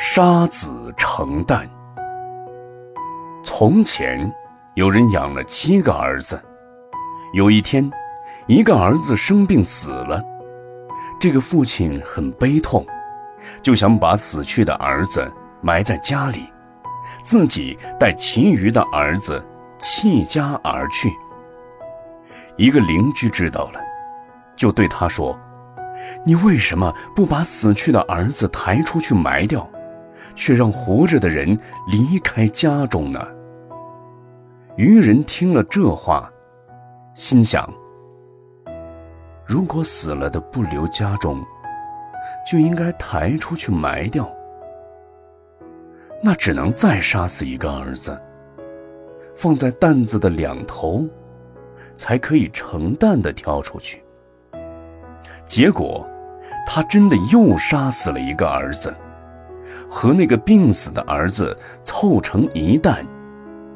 杀子成蛋。从前，有人养了七个儿子。有一天，一个儿子生病死了，这个父亲很悲痛，就想把死去的儿子埋在家里，自己带其余的儿子弃家而去。一个邻居知道了，就对他说：“你为什么不把死去的儿子抬出去埋掉？”却让活着的人离开家中呢。渔人听了这话，心想：如果死了的不留家中，就应该抬出去埋掉。那只能再杀死一个儿子，放在担子的两头，才可以成担的挑出去。结果，他真的又杀死了一个儿子。和那个病死的儿子凑成一担，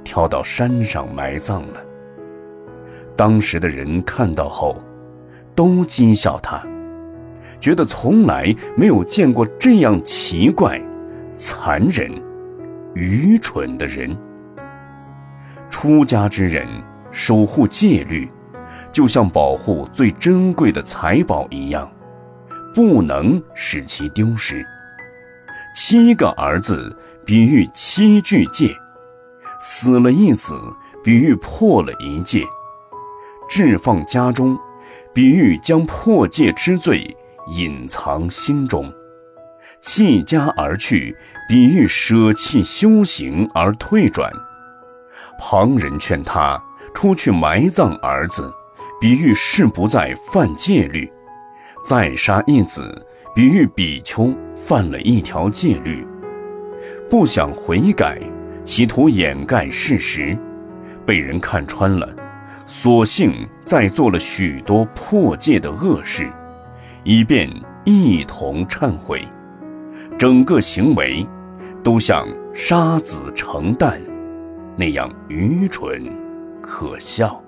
挑到山上埋葬了。当时的人看到后，都讥笑他，觉得从来没有见过这样奇怪、残忍、愚蠢的人。出家之人守护戒律，就像保护最珍贵的财宝一样，不能使其丢失。七个儿子比喻七句戒，死了一子比喻破了一戒，置放家中比喻将破戒之罪隐藏心中，弃家而去比喻舍弃修行而退转。旁人劝他出去埋葬儿子，比喻誓不再犯戒律，再杀一子。比喻比丘犯了一条戒律，不想悔改，企图掩盖事实，被人看穿了，索性再做了许多破戒的恶事，以便一同忏悔。整个行为都像杀子成蛋那样愚蠢可笑。